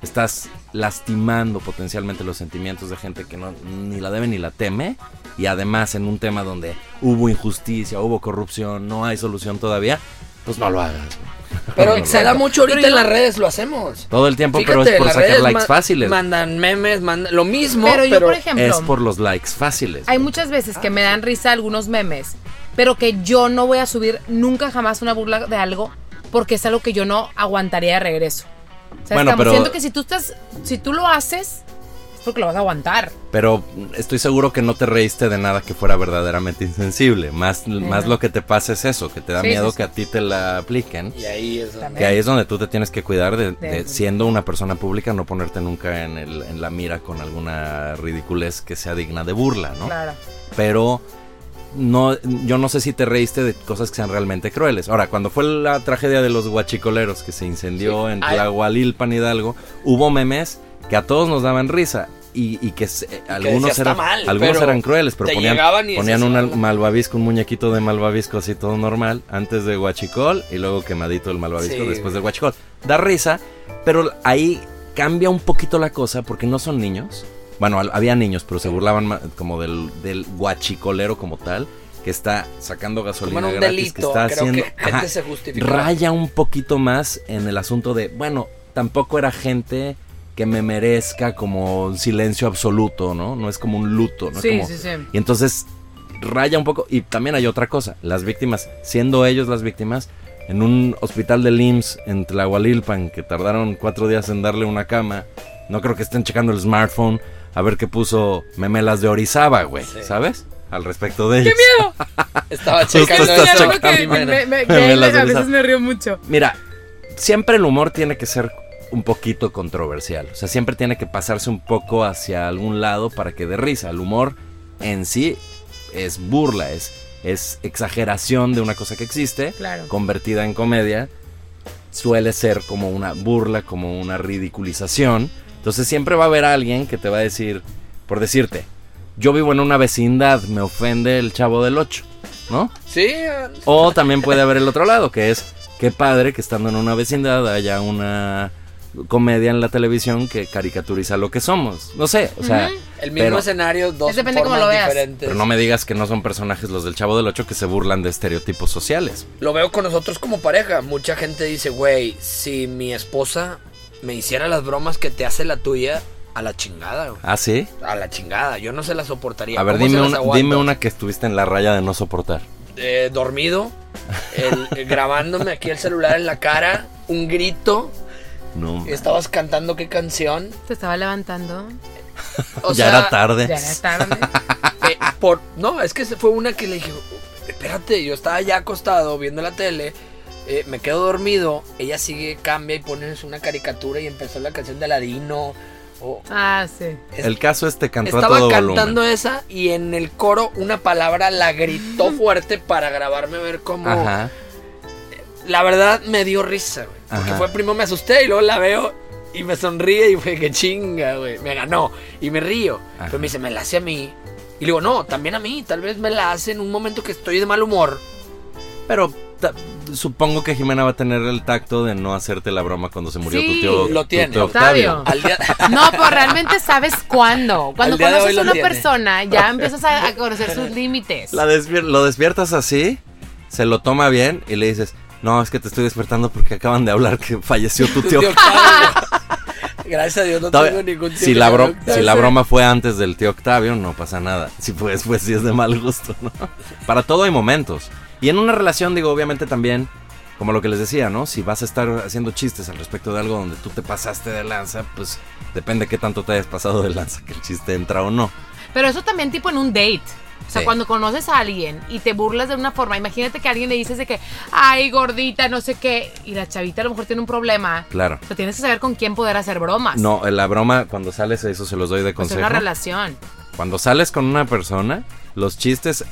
estás lastimando potencialmente los sentimientos de gente que no, ni la debe ni la teme. Y además en un tema donde hubo injusticia, hubo corrupción, no hay solución todavía, pues no lo hagas. Pero No se lo da hagas. mucho ahorita Pero en las redes, lo hacemos. Todo el tiempo, pero es por sacar likes ma- fáciles. Mandan memes, mandan lo mismo, Pero pero, yo, por ejemplo, Es por los likes fáciles. hay muchas veces que me dan risa algunos memes, pero que yo no voy a subir nunca jamás una burla de algo porque es algo que yo no aguantaría de regreso. O sea, Bueno, estamos- pero- siento que si tú estás, si tú lo haces, es porque lo vas a aguantar. Pero estoy seguro que no te reíste de nada que fuera verdaderamente insensible. Más, más lo que te pasa es eso, que te da Sí, miedo sí, sí. que a ti te la apliquen. y ahí es donde-. Que ahí es donde tú te tienes que cuidar de, de, De- siendo una persona pública, no ponerte nunca en, el, en la mira con alguna ridiculez que sea digna de burla, ¿no? Claro. Pero no, yo no sé si te reíste de cosas que sean realmente crueles. Ahora, cuando fue la tragedia de los guachicoleros que se incendió Sí. en. Tlahualilpan Hidalgo, hubo memes que a todos nos daban risa. Y, y que se- algunos, decía, "Está eran, mal", algunos eran crueles, pero ponían, ponían un "Ah". malvavisco, un muñequito de malvavisco así todo normal, antes de guachicol y luego quemadito el malvavisco Sí, después del guachicol. Da risa, pero ahí cambia un poquito la cosa porque no son niños. Bueno, al- había niños, pero se burlaban como del, del guachicolero como tal, que está sacando gasolina un gratis, delito, que está creo haciendo... que ajá, se raya un poquito más en el asunto de, bueno, tampoco era gente que me merezca como un silencio absoluto, ¿no? No es como un luto, ¿no? Es Sí, como- sí, sí. Y entonces raya un poco. Y también hay otra cosa. Las víctimas, siendo ellos las víctimas, en un hospital del IMSS en Tlahualilpan, que tardaron cuatro días en darle una cama, no creo que estén checando el smartphone a ver qué puso Memelas de Orizaba, güey. Sí. ¿Sabes? Al respecto de ellos. Estaba Justo checando estás que me- me- a veces me río mucho. Mira, siempre el humor tiene que ser un poquito controversial. O sea, siempre tiene que pasarse un poco hacia algún lado para que dé risa. El humor en sí es burla, es, es exageración de una cosa que existe, Claro. convertida en comedia. Suele ser como una burla, como una ridiculización. Entonces siempre va a haber alguien que te va a decir, por decirte, yo vivo en una vecindad, me ofende el chavo del 8, ¿no? Sí, O también puede haber el otro lado, que es qué padre que estando en una vecindad haya una comedia en la televisión que caricaturiza lo que somos. No sé, o sea, el mismo pero, escenario, dos Es depende cómo formas lo veas. diferentes. pero no me digas que no son personajes los del Chavo del Ocho que se burlan de estereotipos sociales. Lo veo con nosotros como pareja. Mucha gente dice, güey, si mi esposa me hiciera las bromas que te hace la tuya, a la chingada, güey. ¿Ah, sí? A la chingada. Yo no se la soportaría. A ver, ¿Cómo dime una, dime una que estuviste en la raya de no soportar. Eh, dormido, el- el- grabándome aquí el celular en la cara, un grito. No. Estabas cantando qué canción. Te estaba levantando. O ya sea, era tarde. Ya era tarde. eh, por, no, es que se- fue una que le dije, espérate, yo estaba ya acostado viendo la tele, eh, me quedo dormido, ella sigue, cambia y pone una caricatura y empezó la canción de Aladino. o- Ah, sí. es- El caso es te cantó a estaba todo cantando volumen. esa y en el coro una palabra la gritó fuerte para grabarme a ver cómo... Ajá. La verdad me dio risa, güey. Porque Ajá. fue primero me asusté y luego la veo y me sonríe y fue que chinga, güey. Me ganó y me río. Ajá. Pero me dice, me la hace a mí. Y le digo, no, también a mí. Tal vez me la hace en un momento que estoy de mal humor. Pero supongo que Jimena va a tener el tacto de no hacerte la broma cuando se murió Sí, tu tío, lo tu tiene. tío Octavio. No, pero realmente sabes cuándo. Cuando conoces a una tiene. persona, ya empiezas a, a conocer sus límites. Lo despiertas así, se lo toma bien y le dices, no, es que te estoy despertando porque acaban de hablar que falleció tu Tu tío. tío Octavio. Gracias a Dios no Todavía- tengo ningún tío la bro- si la broma fue antes del tío Octavio, no pasa nada. Si fue después, sí es de mal gusto, ¿no? Para todo hay momentos. Y en una relación, digo, obviamente también, como lo que les decía, ¿no? Si vas a estar haciendo chistes al respecto de algo donde tú te pasaste de lanza, pues depende qué tanto te hayas pasado de lanza, que el chiste entra o no. Pero eso también tipo en un date. O sea, Sí. cuando conoces a alguien y te burlas de una forma, imagínate que a alguien le dices de que, ay, gordita, no sé qué, y la chavita a lo mejor tiene un problema. Claro. Pero tienes que saber con quién poder hacer bromas. No, la broma, cuando sales, eso se los doy de Pues consejo. una relación. Cuando sales con una persona, los chistes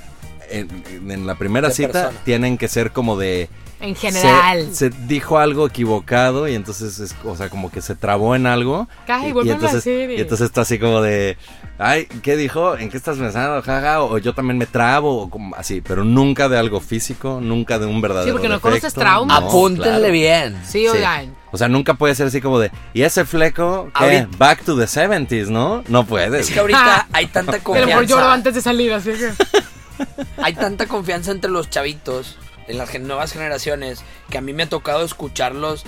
en, en la primera De cita persona. tienen que ser como de... En general. Se, se dijo algo equivocado y entonces, es, o sea, como que se trabó en algo. Ay, y, y entonces, y entonces está así como de, ay, ¿qué dijo? ¿En qué estás pensando? Jaja, o yo también me trabo, o como así, pero nunca de algo físico, nunca de un verdadero Sí, porque no conoces traumas. no, Apúntenle claro. bien. Sí, Sí. oigan. O sea, nunca puede ser así como de, ¿y ese fleco? ¿Qué? Back to the 70s, ¿no? No puedes. Es que ahorita hay tanta Que a lo mejor lloro confianza. antes de salir, así que. Hay tanta confianza entre los chavitos, en las nuevas generaciones, que a mí me ha tocado escucharlos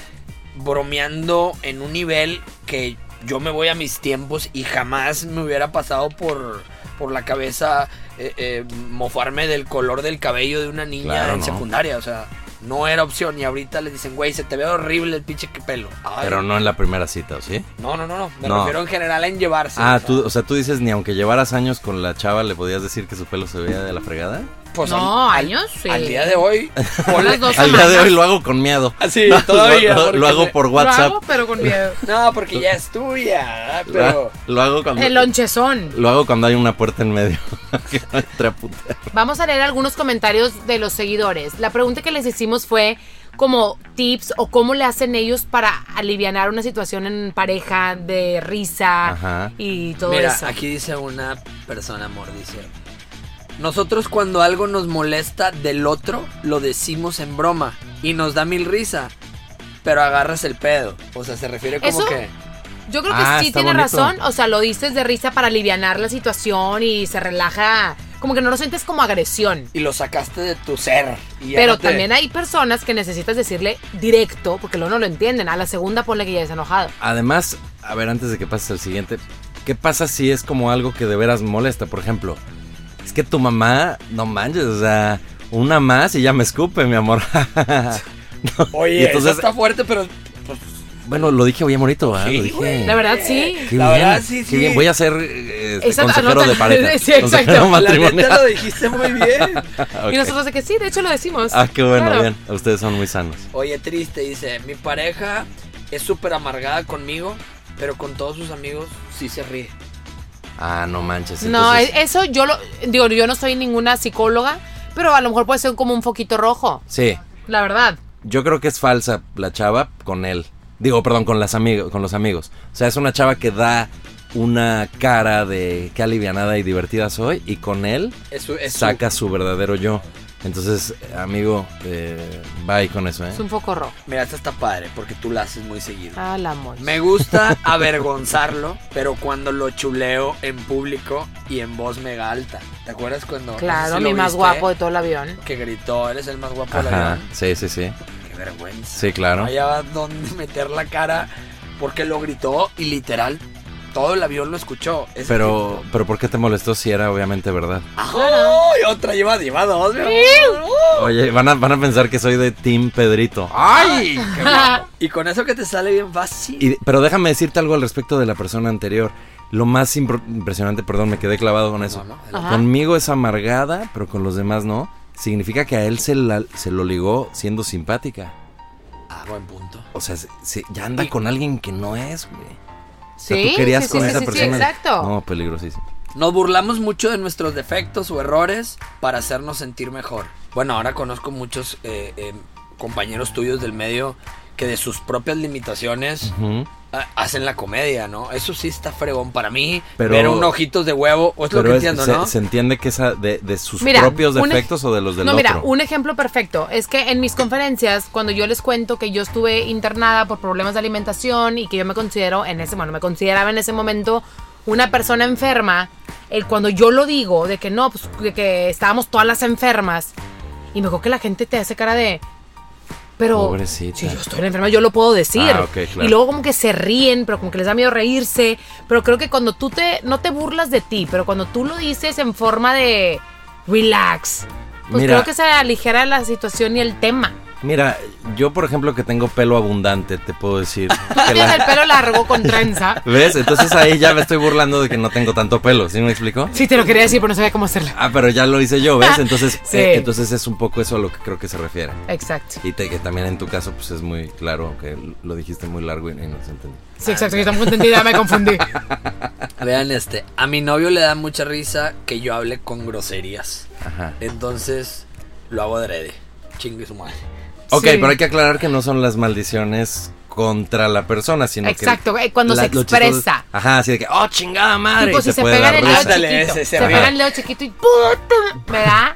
bromeando en un nivel que yo me voy a mis tiempos y jamás me hubiera pasado por, por la cabeza eh, eh, mofarme del color del cabello de una niña Claro, en no. secundaria. O sea, no era opción. Y ahorita les dicen, güey, se te ve horrible el pinche que pelo. Ay, Pero no en la primera cita, ¿o sí? no, no, no, no. Me No. refiero en general en llevarse. Ah, o sea, tú, o sea, tú dices ni aunque llevaras años con la chava le podías decir que su pelo se veía de la fregada. Pues, No, al- años, sí. Al día de hoy, Las dos Al día de hoy lo hago con miedo. Así, No, todavía, Lo, lo- porque lo hago por Lo WhatsApp. hago, pero con miedo. No, porque ya es tuya. Pero. Lo hago cuando. El lonchezón. Lo hago cuando hay una puerta en medio. que no entre a putear. Vamos a leer algunos comentarios de los seguidores. La pregunta que les hicimos fue como tips o cómo le hacen ellos para aliviar una situación en pareja de risa Ajá. y todo Mira, eso. aquí dice una persona, amor, dice. Nosotros cuando algo nos molesta del otro, lo decimos en broma y nos da mil risa. Pero agarras el pedo. O sea, se refiere como Eso- que. Yo creo que Ah, sí tiene bonito. razón. O sea, lo dices de risa para aliviar la situación y se relaja. Como que no lo sientes como agresión. Y lo sacaste de tu ser. y Pero no te- también hay personas que necesitas decirle directo, porque luego no lo entienden. A la segunda ponle que ya es enojado. Además, a ver, antes de que pases al siguiente, ¿qué pasa si es como algo que de veras molesta? Por ejemplo, es que tu mamá, no manches, o sea, una más y ya me escupe, mi amor. No, Oye, entonces, eso está fuerte, pero. pues, bueno, lo dije bien bonito, ¿verdad? Sí, lo dije. La verdad, sí. Qué La bien, verdad, sí, qué sí. bien. Voy a ser eh, este, Esa consejero nota- de pareja. Sí, exacto. consejero La neta matrimonial. lo dijiste muy bien. Y nosotros de que sí, de hecho lo decimos. Ah, qué bueno, Claro. bien. Ustedes son muy sanos. Oye, triste, dice, mi pareja es súper amargada conmigo, pero con todos sus amigos sí se ríe. Ah, no manches. No, entonces- e- eso yo lo digo, yo no soy ninguna psicóloga, pero a lo mejor puede ser como un foquito rojo, Sí, la verdad. yo creo que es falsa la chava con él. Digo, perdón, con las amigos, con los amigos. O sea, es una chava que da una cara de qué alivianada y divertida soy y con él Es su- es su- saca su verdadero yo. Entonces, amigo, eh, bye con eso, ¿eh? Es un foco rojo. Mira, esta está padre porque tú la haces muy seguido. Ah, la. Me gusta avergonzarlo, pero cuando lo chuleo en público y en voz mega alta. ¿Te acuerdas cuando... no sé Claro, si mi lo más viste, guapo de todo el avión. Que gritó, eres el más guapo del Ajá, avión. sí, sí, sí. Qué vergüenza. Sí, claro. No hallaba dónde meter la cara porque lo gritó y literal todo el avión lo escuchó. Ese Pero, tipo. pero ¿por qué te molestó si era obviamente verdad? ¡Ay! Otra lleva, lleva dos, mi amor. Oye, van a, van a pensar que soy de Team Pedrito. ¡Ay! qué guapo! Y con eso que te sale bien fácil. Y- pero déjame decirte algo al respecto de la persona anterior. Lo más impresionante, perdón, me quedé clavado con eso. No, no, Ajá. Conmigo es amargada, pero con los demás no. Significa que a él se, la- se lo ligó siendo simpática. Ah, buen punto. O sea, se- se- ya anda Y- con alguien que no es, güey. O sea, Sí, tú querías sí, con sí, esa sí, sí, persona. exacto. No, peligrosísimo. Nos burlamos mucho de nuestros defectos o errores para hacernos sentir mejor. Bueno, ahora conozco muchos eh, eh, compañeros tuyos del medio que de sus propias limitaciones ah, hacen la comedia, ¿no? Eso sí está fregón para mí. Pero- ver un ojitos de huevo, o es lo que es- entiendo, se, ¿no? se entiende que es de, de sus Mira, propios defectos o de los del no, otro. mira, un ejemplo perfecto es que en mis conferencias, cuando yo les cuento que yo estuve internada por problemas de alimentación y que yo me considero en ese, bueno, me consideraba en ese momento una persona enferma, el, cuando yo lo digo de que no, pues de que estábamos todas las enfermas, y me dijo que la gente te hace cara de... Pero Pobrecita. si yo estoy enferma, yo lo puedo decir. Ah, claro. Y luego como que se ríen, pero como que les da miedo reírse. Pero creo que cuando tú te, no te burlas de ti, pero cuando tú lo dices en forma de relax, pues Mira. creo que se aligera la situación y el tema. Mira, yo por ejemplo que tengo pelo abundante, te puedo decir. que Tienes el la- pelo largo con trenza. ¿Ves? Entonces ahí ya me estoy burlando de que no tengo tanto pelo, ¿sí me explico? Sí, te lo quería decir, pero no sabía cómo hacerlo. Ah, pero ya lo hice yo, ¿ves? Entonces, Sí. eh, entonces es un poco eso a lo que creo que se refiere. Exacto. Y te- que también en tu caso pues es muy claro, que lo dijiste muy largo y, y no se entendió. Sí, exacto. Yo tampoco entendí, ya me confundí. Vean este, a mi novio le da mucha risa que yo hable con groserías. Ajá. Entonces, lo hago adrede. Chingue su madre. Ok, Sí. pero hay que aclarar que no son las maldiciones contra la persona, sino Exacto, que... eh, cuando se expresa. Ajá, así de que, oh, chingada madre. Tipo, y si se puede pega el dedo chiquito. ese se se pega el dedo chiquito y ¡puta! ¿Me da?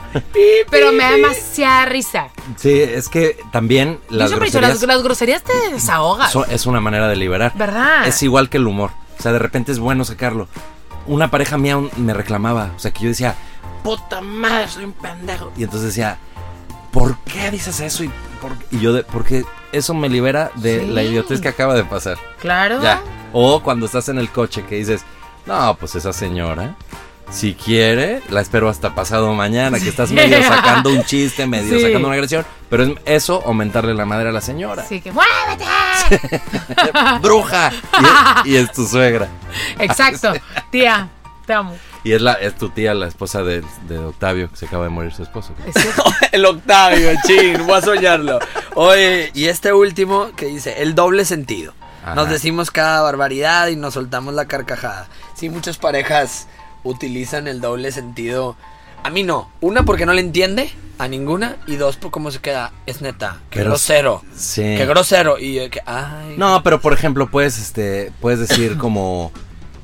Pero me da demasiada risa. Sí, es que también Yo las siempre he dicho, groserías las, las groserías te desahogas. son- es una manera de liberar. ¿Verdad? Es igual que el humor. O sea, de repente es bueno sacarlo. Una pareja mía un- me reclamaba. O sea, que yo decía, puta madre, soy un pendejo. Y entonces decía, ¿por qué dices eso? Y, por- y yo, de, porque eso me libera de Sí. la idiotez que acaba de pasar. Claro. Ya. O cuando estás en el coche que dices, no, pues esa señora, si quiere, la espero hasta pasado mañana, que estás medio sacando un chiste, medio Sí. sacando una agresión. Pero es eso o mentarle la madre a la señora. Así que, ¡muévete! ¡Bruja! Y, y es tu suegra. Exacto. Tía, te amo. Y es la es tu tía, la esposa de, de Octavio, que se acaba de morir su esposo. El Octavio, chin, voy a soñarlo. Oye, y este último que dice, el doble sentido. Ajá. Nos decimos cada barbaridad y nos soltamos la carcajada. Sí, muchas parejas utilizan el doble sentido. A mí no. Una porque no le entiende a ninguna. Y dos por cómo se queda. Es neta. Qué Pero- grosero. Sí. Qué grosero. Y que, ay. No, pero por ejemplo, puedes, este, puedes decir como,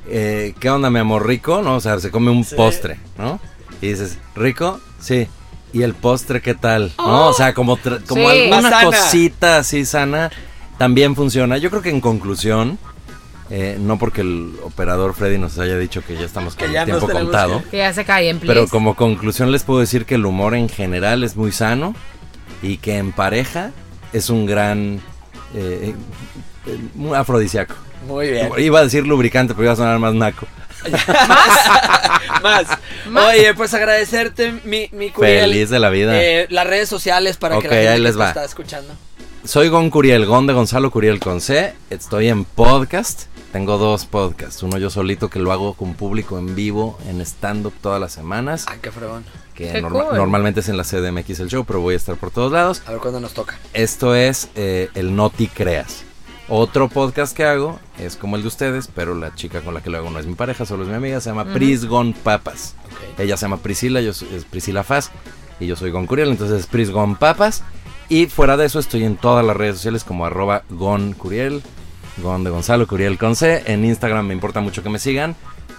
eh, ¿qué onda, mi amor rico? ¿No? O sea, se come un Sí. postre, ¿no? Y dices, ¿rico? Sí. ¿Y el postre qué tal? ¿No? O sea, como, como Sí. alguna cosita así sana también funciona. Yo creo que en conclusión, eh, no porque el operador Freddy nos haya dicho que ya estamos con ya el tiempo contado. Que ya se cae en Pero como conclusión les puedo decir que el humor en general es muy sano y que en pareja es un gran eh, eh, muy afrodisíaco. Muy bien. Iba a decir lubricante, pero iba a sonar más naco. Más. Oye, pues agradecerte, mi, mi Curiel. Feliz de la vida. Eh, las redes sociales para que la gente ahí les va. está escuchando. Soy Gon Curiel, Gon de Gonzalo Curiel con C. Estoy en podcast. Tengo dos podcasts. Uno yo solito que lo hago con público en vivo, en stand-up todas las semanas. Ay, qué fregón. Que Qué norma- cool. normalmente es en la CDMX el show, pero voy a estar por todos lados. A ver cuándo nos toca. Esto es eh, el Noti Creas. Otro podcast que hago es como el de ustedes, pero la chica con la que lo hago no es mi pareja, solo es mi amiga, se llama Pris Gon Papas. Ella se llama Priscila, yo soy, es Priscila Faz y yo soy Gon Curiel, entonces es Pris Gon Papas. Y fuera de eso estoy en todas las redes sociales como arroba Gon Curiel, Gon de Gonzalo Curiel con C. En Instagram me importa mucho que me sigan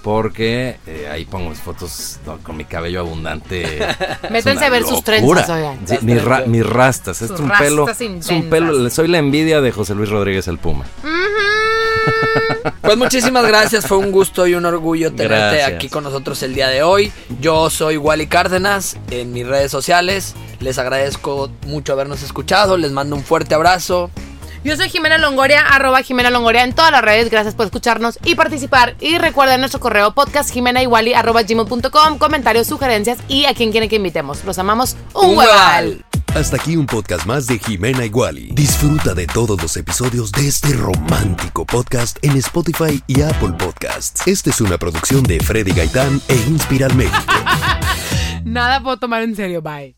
porque eh, ahí pongo mis fotos no, con mi cabello abundante. Métanse a ver sus trenzas, oigan. Sí, mis, ra- trenzas. mis rastas, es Sus un pelo, rastas es un intensas. pelo, soy la envidia de José Luis Rodríguez el Puma. Pues muchísimas gracias, fue un gusto y un orgullo tenerte Gracias. aquí con nosotros el día de hoy. Yo soy Wally Cárdenas en mis redes sociales. Les agradezco mucho habernos escuchado, les mando un fuerte abrazo. Yo soy Jimena Longoria, arroba Jimena Longoria en todas las redes. Gracias por escucharnos y participar. Y recuerden nuestro correo podcast jimenaiguali arroba gmail.com, comentarios, sugerencias y a quien quieren que invitemos. Los amamos. Un, hueval. Hasta aquí un podcast más de Jimena Wally. Disfruta de todos los episodios de este romántico podcast en Spotify y Apple Podcasts. Esta es una producción de Freddy Gaitán e Inspiral México. Nada puedo tomar en serio. Bye.